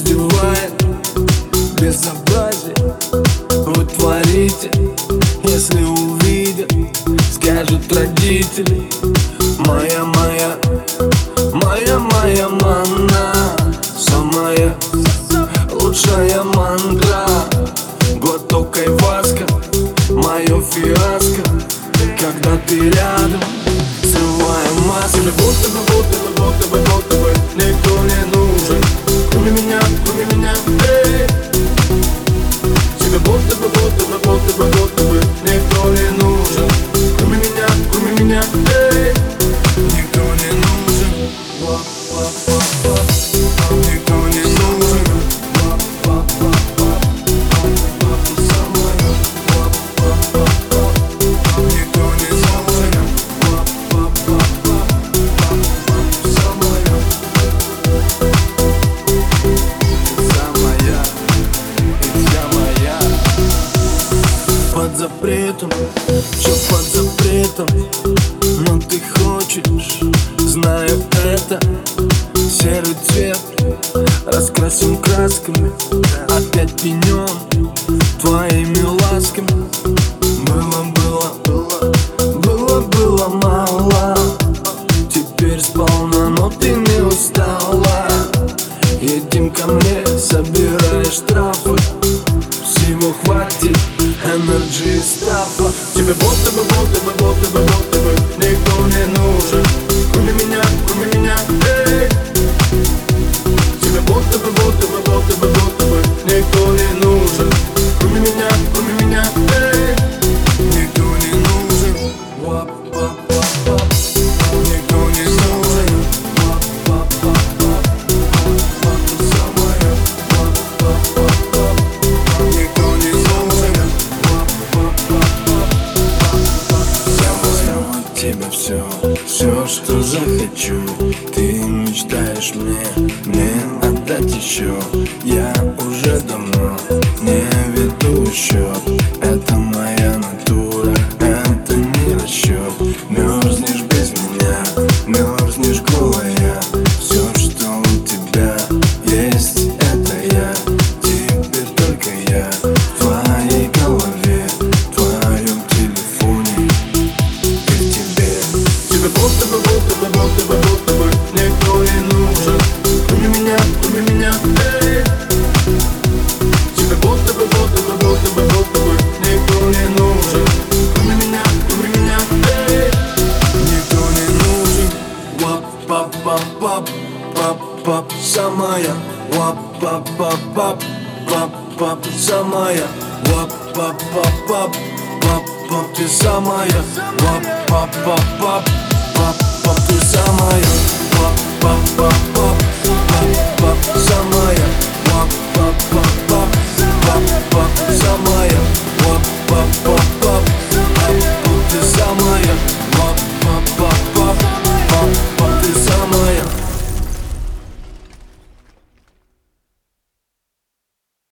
раздевает Безобразие вы творите Если увидят, скажут родители. Моя, моя, моя, моя манна Самая лучшая мантра Глоток айваска, мое фиаско Когда ты рядом. Кроме меня, кроме меня, запретом, все под запретом Но ты хочешь, знаю это. Серый цвет раскрасим красками Опять пенен твоими ласками. Было, было, было, было мало Теперь сполна, но ты не устала. Едем ко мне, собирай штрафы Всего хватит, и стафа Тебе будто бы, будто бы, будто бы, будто бы Никто не нужен, кроме меня, кроме меня, эй что захочу. Ты мечтаешь мне, мне отдать еще Я уже давно не веду счет пап пап самая вап пап пап пап пап пап самая вап пап пап пап пап пап ты самая вап пап пап пап пап пап ты самая